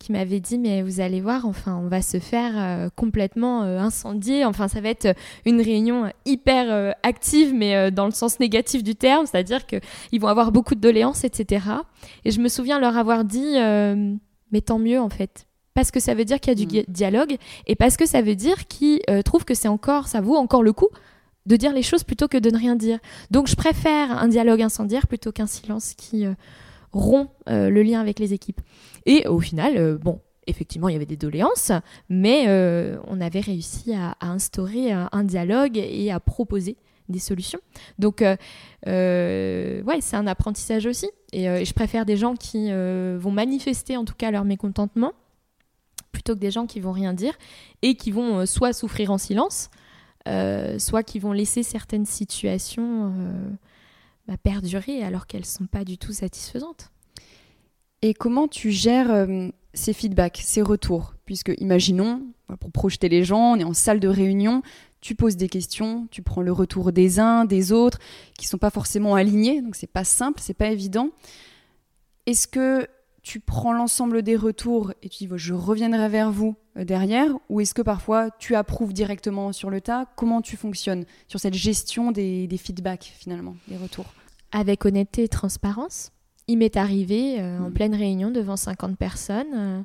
qui m'avait dit mais vous allez voir enfin on va se faire euh, complètement euh, incendier. Enfin ça va être une réunion hyper euh, active mais dans le sens négatif du terme c'est-à-dire que ils vont avoir beaucoup de doléances etc et je me souviens leur avoir dit mais tant mieux en fait. Parce que ça veut dire qu'il y a du mm. dialogue et parce que ça veut dire qu'ils trouvent que c'est encore ça vaut encore le coup de dire les choses plutôt que de ne rien dire. Donc je préfère un dialogue incendiaire plutôt qu'un silence qui rompt le lien avec les équipes et au final, euh, bon, effectivement, il y avait des doléances, mais euh, on avait réussi à, instaurer un, dialogue et à proposer des solutions. Donc, euh, ouais, c'est un apprentissage aussi. Et, je préfère des gens qui vont manifester en tout cas leur mécontentement plutôt que des gens qui vont rien dire et qui vont soit souffrir en silence, soit qui vont laisser certaines situations bah, perdurer alors qu'elles ne sont pas du tout satisfaisantes. Et comment tu gères euh, ces feedbacks, ces retours? Puisque, imaginons, pour projeter les gens, on est en salle de réunion, tu poses des questions, tu prends le retour des uns, des autres, qui sont pas forcément alignés, donc c'est pas simple, c'est pas évident. Est-ce que tu prends l'ensemble des retours et tu dis je reviendrai vers vous derrière ou est-ce que parfois tu approuves directement sur le tas? Comment tu fonctionnes sur cette gestion des, des feedbacks finalement, des retours? Avec honnêteté et transparence il m'est arrivé euh, en mm. pleine réunion devant 50 personnes, euh,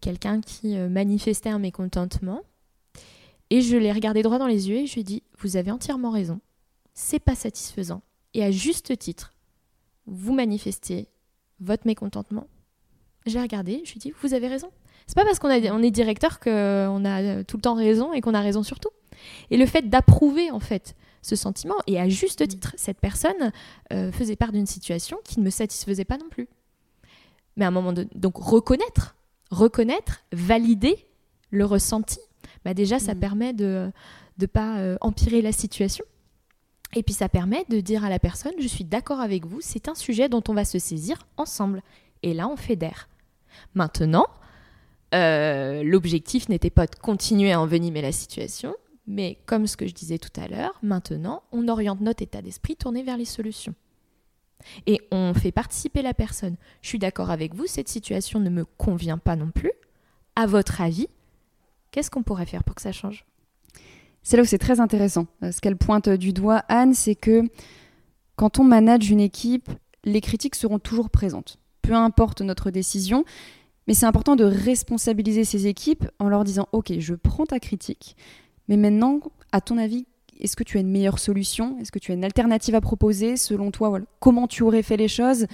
quelqu'un qui euh, manifestait un mécontentement. Et je l'ai regardé droit dans les yeux et je lui ai dit Vous avez entièrement raison, c'est pas satisfaisant. Et à juste titre, vous manifestez votre mécontentement. J'ai regardé, je lui ai dit Vous avez raison. C'est pas parce qu'on on est directeur qu'on a tout le temps raison et qu'on a raison sur tout. Et le fait d'approuver, en fait, ce sentiment. Et à juste mm. titre, cette personne euh, faisait part d'une situation qui ne me satisfaisait pas non plus. Mais à un moment de... Donc reconnaître, reconnaître, valider le ressenti, bah déjà ça mm. permet de ne pas euh, empirer la situation. Et puis ça permet de dire à la personne, je suis d'accord avec vous, c'est un sujet dont on va se saisir ensemble. Et là, on fédère. Maintenant, euh, l'objectif n'était pas de continuer à envenimer la situation, mais comme ce que je disais tout à l'heure, maintenant, on oriente notre état d'esprit tourné vers les solutions. Et on fait participer la personne. Je suis d'accord avec vous, cette situation ne me convient pas non plus. À votre avis, qu'est-ce qu'on pourrait faire pour que ça change? C'est là où c'est très intéressant. Euh, ce qu'elle pointe du doigt, Anne, c'est que quand on manage une équipe, les critiques seront toujours présentes. Peu importe notre décision, mais c'est important de responsabiliser ces équipes en leur disant, OK, je prends ta critique, mais maintenant, à ton avis, est-ce que tu as une meilleure solution? Est-ce que tu as une alternative à proposer? Selon toi, comment tu aurais fait les choses?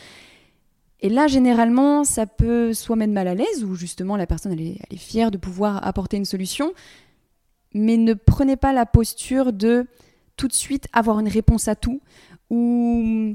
Et là, généralement, ça peut soit mettre mal à l'aise, ou justement la personne elle est, fière de pouvoir apporter une solution, mais ne prenez pas la posture de tout de suite avoir une réponse à tout, ou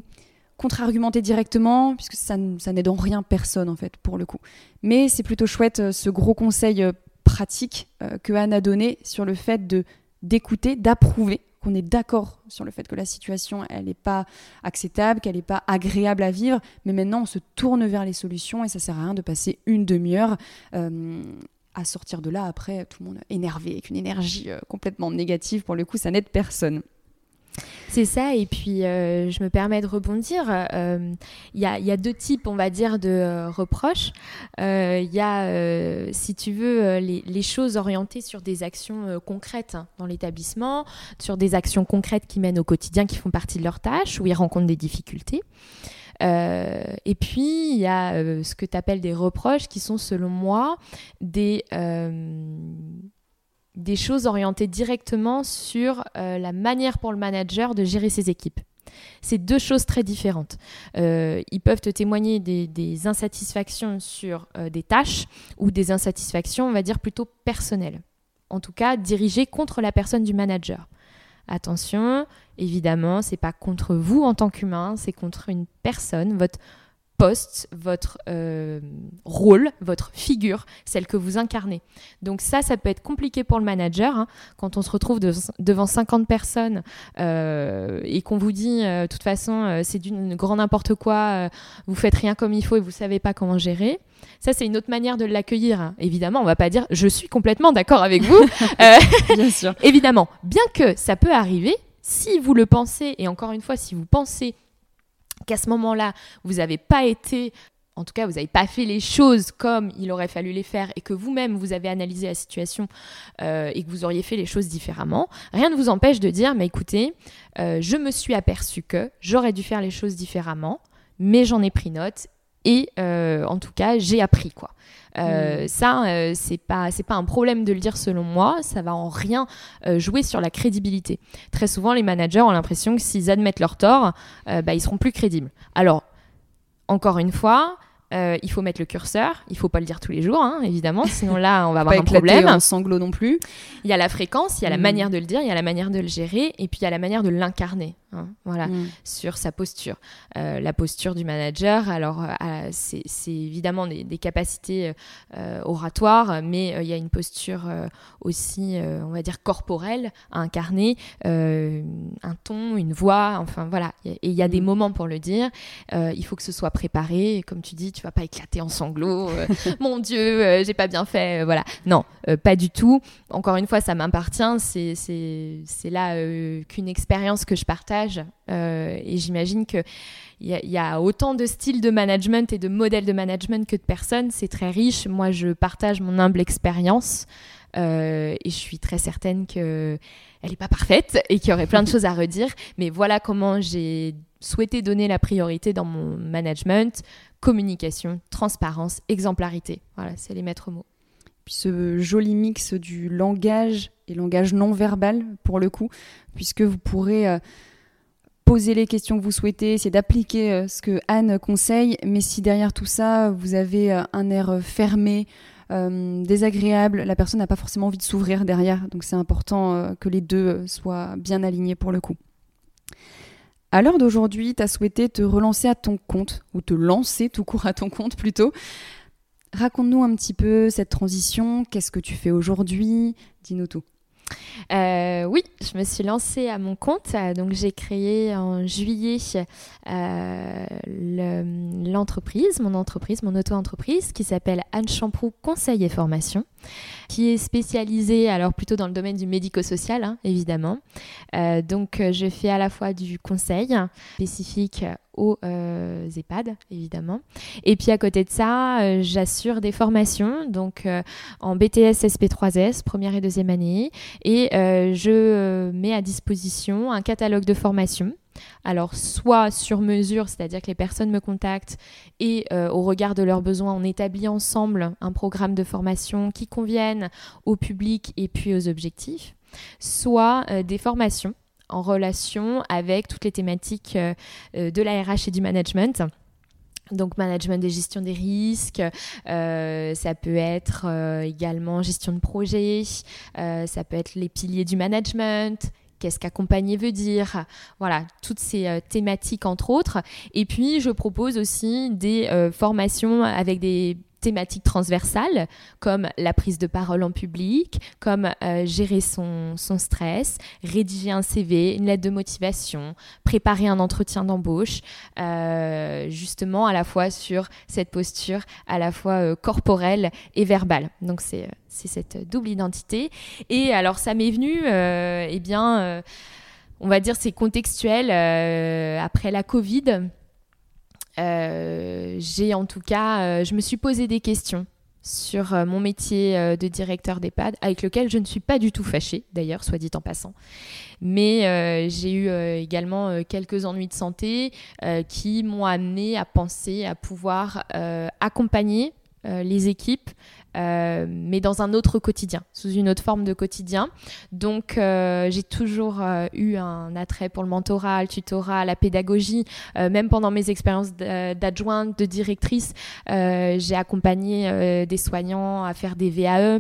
contre-argumenter directement, puisque ça, n'aide en rien personne, en fait, pour le coup. Mais c'est plutôt chouette, euh, ce gros conseil euh, pratique euh, que Anne a donné sur le fait de d'écouter, d'approuver qu'on est d'accord sur le fait que la situation, elle n'est pas acceptable, qu'elle n'est pas agréable à vivre, mais maintenant on se tourne vers les solutions et ça sert à rien de passer une demi-heure euh, à sortir de là après tout le monde énervé avec une énergie complètement négative. Pour le coup, ça n'aide personne. C'est ça, et puis euh, je me permets de rebondir. Euh, Il y, a deux types, on va dire, de euh, reproches. Il y a, si tu veux, les, choses orientées sur des actions concrètes hein, dans l'établissement, sur des actions concrètes qui mènent au quotidien, qui font partie de leurs tâches, où ils rencontrent des difficultés. et puis, il y a ce que tu appelles des reproches qui sont, selon moi, des, des choses orientées directement sur euh, la manière pour le manager de gérer ses équipes. C'est deux choses très différentes. Euh, ils peuvent te témoigner des, insatisfactions sur euh, des tâches ou des insatisfactions, on va dire, plutôt personnelles. En tout cas, dirigées contre la personne du manager. Attention, évidemment, c'est pas contre vous en tant qu'humain, c'est contre une personne, votre poste, votre euh, rôle, votre figure, celle que vous incarnez. Donc ça, ça peut être compliqué pour le manager. Hein. quand on se retrouve devant 50 personnes euh, et qu'on vous dit, euh, de toute façon, c'est d'une grand n'importe quoi, vous faites rien comme il faut et vous savez pas comment gérer. Ça, c'est une autre manière de l'accueillir. Hein. Évidemment, on va pas dire, je suis complètement d'accord avec vous. bien sûr. Évidemment, bien que ça peut arriver, si vous le pensez, et encore une fois, si vous pensez qu'à ce moment-là, vous n'avez pas été en tout cas, vous n'avez pas fait les choses comme il aurait fallu les faire et que vous-même, vous avez analysé la situation euh, et que vous auriez fait les choses différemment, rien ne vous empêche de dire, mais écoutez, euh, je me suis aperçu que j'aurais dû faire les choses différemment, mais j'en ai pris note et euh, en tout cas, j'ai appris quoi. Euh, mm. Ça, euh, c'est pas c'est pas un problème de le dire selon moi. Ça va en rien euh, jouer sur la crédibilité. Très souvent, les managers ont l'impression que s'ils admettent leur tort, bah, ils seront plus crédibles. Alors, encore une fois, il faut mettre le curseur, il faut pas le dire tous les jours, hein, évidemment, sinon là on va avoir un problème. Un sanglot non plus. Il y a la fréquence, il y a la mm. manière de le dire, il y a la manière de le gérer, et puis il y a la manière de l'incarner. Hein, voilà, mm. sur sa posture. Euh, la posture du manager, alors euh, c'est évidemment des, capacités oratoires, mais il y a une posture aussi, on va dire, corporelle à incarner, un ton, une voix, enfin voilà, et il y a des mm. moments pour le dire. il faut que ce soit préparé, comme tu dis, tu vas pas éclater en sanglots. Euh, mon Dieu, euh, j'ai pas bien fait. Euh, voilà. Non, pas du tout. Encore une fois, ça m'appartient. C'est là qu'une expérience que je partage. Et j'imagine que il y, a autant de styles de management et de modèles de management que de personnes. C'est très riche. Moi, je partage mon humble expérience. et je suis très certaine qu'elle n'est pas parfaite et qu'il y aurait plein de choses à redire. Mais voilà comment j'ai souhaité donner la priorité dans mon management, communication, transparence, exemplarité. Voilà, c'est les maîtres mots. Ce joli mix du langage et langage non verbal, pour le coup, puisque vous pourrez euh, poser les questions que vous souhaitez, essayer d'appliquer euh, ce que Anne conseille, mais si derrière tout ça, vous avez euh, un air fermé, désagréable, la personne n'a pas forcément envie de s'ouvrir derrière. Donc c'est important que les deux soient bien alignés pour le coup. À l'heure d'aujourd'hui, tu as souhaité te relancer à ton compte, ou te lancer tout court à ton compte plutôt. Raconte-nous un petit peu cette transition, qu'est-ce que tu fais aujourd'hui, dis-nous tout. Euh, oui, je me suis lancée à mon compte. Donc, j'ai créé en juillet euh, l'entreprise, mon entreprise, mon auto-entreprise qui s'appelle Anne Champrou Conseil et Formation, qui est spécialisée alors plutôt dans le domaine du médico-social, hein, évidemment. Euh, donc, je fais à la fois du conseil spécifique aux euh, EHPAD, évidemment. Et puis à côté de ça, euh, j'assure des formations, donc euh, en BTS SP3S, première et deuxième année, et je mets à disposition un catalogue de formations. Alors, soit sur mesure, c'est-à-dire que les personnes me contactent et au regard de leurs besoins, on établit ensemble un programme de formation qui convienne au public et puis aux objectifs, soit des formations en relation avec toutes les thématiques euh, euh, de la RH et du management. Donc management des gestions des risques, euh, ça peut être également gestion de projet, ça peut être les piliers du management, qu'est-ce qu'accompagner veut dire, voilà, toutes ces thématiques entre autres. Et puis je propose aussi des formations avec des thématiques transversales comme la prise de parole en public, comme euh, gérer son, stress, rédiger un CV, une lettre de motivation, préparer un entretien d'embauche, euh, justement à la fois sur cette posture à la fois euh, corporelle et verbale. Donc c'est cette double identité. Et alors ça m'est venu, eh bien, on va dire c'est contextuel après la Covid. Euh, j'ai en tout cas, euh, je me suis posé des questions sur euh, mon métier de directeur d'EHPAD, avec lequel je ne suis pas du tout fâchée, d'ailleurs, soit dit en passant. Mais j'ai eu également quelques ennuis de santé qui m'ont amené à penser à pouvoir accompagner les équipes euh, mais dans un autre quotidien, sous une autre forme de quotidien. Donc euh, j'ai toujours euh, eu un attrait pour le mentorat, le tutorat, la pédagogie. même pendant mes expériences d'adjointe, de directrice, j'ai accompagné des soignants à faire des VAE,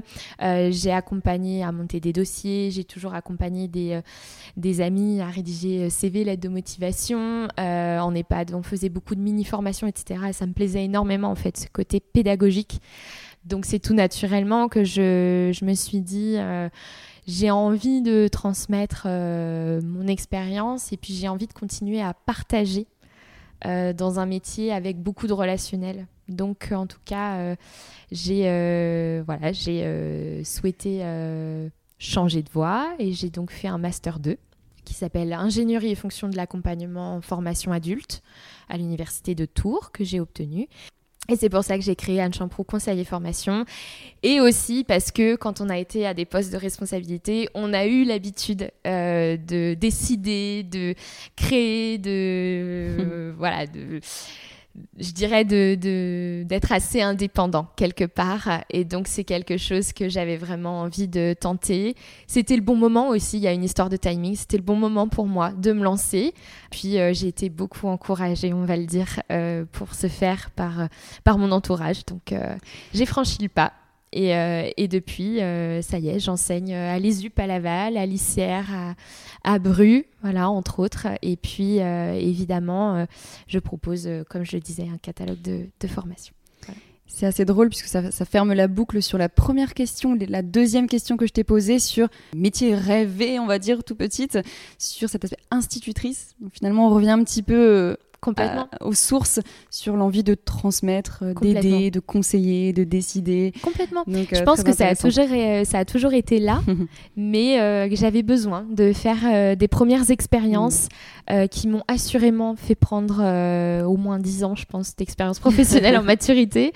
j'ai accompagné à monter des dossiers, j'ai toujours accompagné des, amis à rédiger CV, lettres de motivation. en EHPAD, on faisait beaucoup de mini-formations, etc. Et ça me plaisait énormément en fait, ce côté pédagogique. Donc c'est tout naturellement que je, je me suis dit, euh, j'ai envie de transmettre euh, mon expérience et puis j'ai envie de continuer à partager euh, dans un métier avec beaucoup de relationnel. Donc en tout cas, j'ai voilà, j'ai souhaité changer de voie et j'ai donc fait un master 2 qui s'appelle Ingénierie et fonction de l'accompagnement en formation adulte à l'université de Tours que j'ai obtenu. Et c'est pour ça que j'ai créé Anne Champrou Conseil et Formation. Et aussi parce que quand on a été à des postes de responsabilité, on a eu l'habitude euh, de décider, de créer, de... voilà, de je dirais, d'être assez indépendant quelque part. Et donc, c'est quelque chose que j'avais vraiment envie de tenter. C'était le bon moment aussi, il y a une histoire de timing, c'était le bon moment pour moi de me lancer. Puis, euh, j'ai été beaucoup encouragée, on va le dire, euh, pour ce faire par, par mon entourage. Donc, euh, j'ai franchi le pas. Euh, et, depuis, euh, ça y est, j'enseigne à l'ISUP à Laval, à l'ICR à, Bru, voilà, entre autres. Et puis, euh, évidemment, je propose, comme je le disais, un catalogue de, de formation. C'est assez drôle puisque ça, ferme la boucle sur la première question, la deuxième question que je t'ai posée sur métier rêvé, on va dire, tout petite, sur cet aspect institutrice. Finalement, on revient un petit peu Complètement. aux sources sur l'envie de transmettre, euh, d'aider, de conseiller, de décider. Complètement. Donc, je euh, pense que ça a, toujours, euh, ça a toujours été là, mais j'avais besoin de faire des premières expériences mm. qui m'ont assurément fait prendre au moins 10 ans, je pense, d'expérience professionnelle en maturité.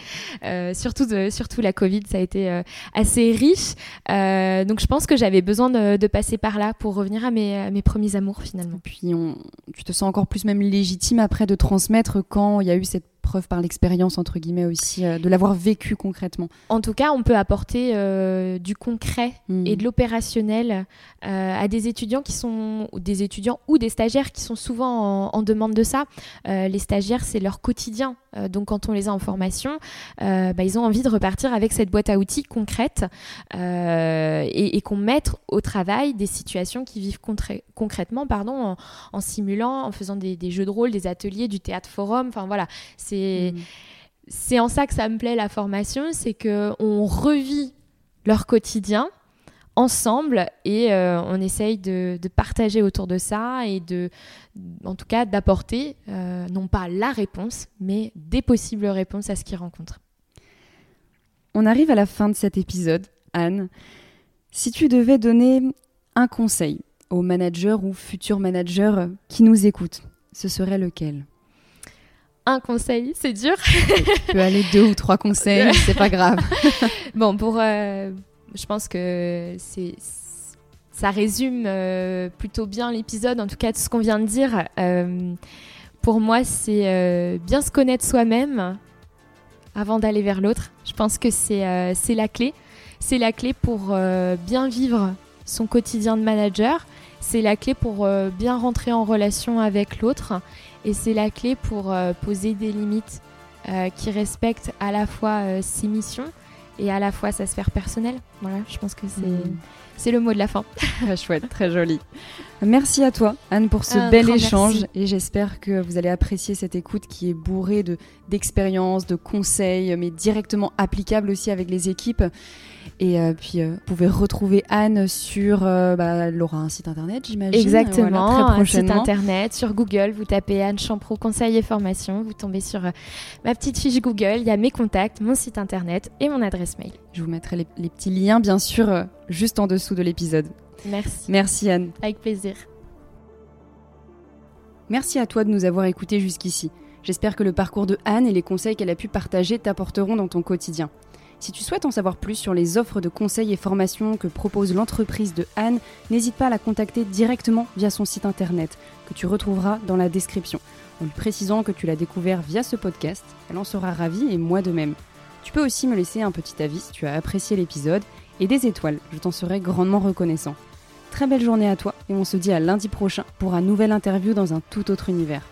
surtout, de, surtout la Covid, ça a été assez riche. donc je pense que j'avais besoin de, passer par là pour revenir à mes, à mes premiers amours finalement. Puis on, tu te sens encore plus même légitime après de transmettre quand il y a eu cette preuve par l'expérience, entre guillemets aussi, euh, de l'avoir vécu concrètement. En tout cas, on peut apporter euh, du concret hmm. et de l'opérationnel euh, à des étudiants qui sont, ou des étudiants ou des stagiaires qui sont souvent en, demande de ça. les stagiaires, c'est leur quotidien. donc quand on les a en formation, bah, ils ont envie de repartir avec cette boîte à outils concrète et, qu'on mette au travail des situations qui vivent concrètement pardon, en, simulant, en faisant des, des, jeux de rôle, des ateliers, du théâtre forum. Enfin voilà, c'est Mm. C'est en ça que ça me plaît la formation, c'est que on revit leur quotidien ensemble et euh, on essaye de, partager autour de ça et de, en tout cas, d'apporter euh, non pas la réponse, mais des possibles réponses à ce qu'ils rencontrent. On arrive à la fin de cet épisode, Anne. Si tu devais donner un conseil aux managers ou futurs managers qui nous écoutent, ce serait lequel? Un conseil, c'est dur. tu peux aller deux ou trois conseils, c'est pas grave. bon, pour, euh, je pense que c'est ça résume euh, plutôt bien l'épisode, en tout cas de ce qu'on vient de dire. Euh, pour moi, c'est bien se connaître soi-même avant d'aller vers l'autre. Je pense que c'est c'est la clé. C'est la clé pour bien vivre son quotidien de manager. C'est la clé pour bien rentrer en relation avec l'autre et c'est la clé pour euh, poser des limites euh, qui respectent à la fois euh, ses missions et à la fois sa sphère personnelle. Voilà, je pense que c'est mm. le mot de la fin. Très chouette, très joli. Merci à toi, Anne, pour ce bel échange. Et j'espère que vous allez apprécier cette écoute qui est bourrée de, d'expériences, de conseils, mais directement applicables aussi avec les équipes. Et euh, puis, euh, vous pouvez retrouver Anne sur. Euh, bah, elle aura un site internet, j'imagine. Exactement, très prochainement. un site internet. Sur Google, vous tapez Anne Champrou, conseil et formation. Vous tombez sur ma petite fiche Google. Il y a mes contacts, mon site internet et mon adresse mail. Je vous mettrai les petits liens, bien sûr, juste en dessous de l'épisode. Merci. Merci, Anne. Avec plaisir. Merci à toi de nous avoir écoutés jusqu'ici. J'espère que le parcours de Anne et les conseils qu'elle a pu partager t'apporteront dans ton quotidien. Si tu souhaites en savoir plus sur les offres de conseils et formations que propose l'entreprise de Anne, n'hésite pas à la contacter directement via son site internet, que tu retrouveras dans la description. En lui précisant que tu l'as découvert via ce podcast, elle en sera ravie et moi de même. Tu peux aussi me laisser un petit avis si tu as apprécié l'épisode et des étoiles, je t'en serai grandement reconnaissant. Très belle journée à toi et on se dit à lundi prochain pour un nouvel interview dans un tout autre univers.